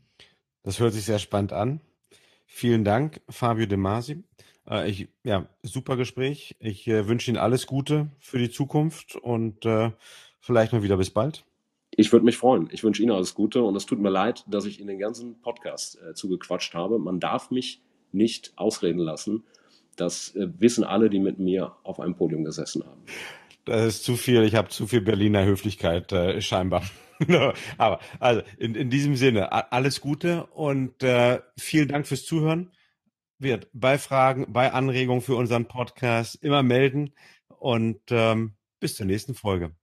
Das hört sich sehr spannend an. Vielen Dank, Fabio De Masi. Äh, ich, ja, super Gespräch. Ich äh, wünsche Ihnen alles Gute für die Zukunft und äh, vielleicht mal wieder bis bald. Ich würde mich freuen. Ich wünsche Ihnen alles Gute und es tut mir leid, dass ich in den ganzen Podcast äh, zugequatscht habe. Man darf mich nicht ausreden lassen. Das äh, wissen alle, die mit mir auf einem Podium gesessen haben. Das ist zu viel. Ich habe zu viel Berliner Höflichkeit äh, scheinbar. Aber also in, in diesem Sinne alles Gute und äh, vielen Dank fürs Zuhören. Wird bei Fragen, bei Anregungen für unseren Podcast immer melden und ähm, bis zur nächsten Folge.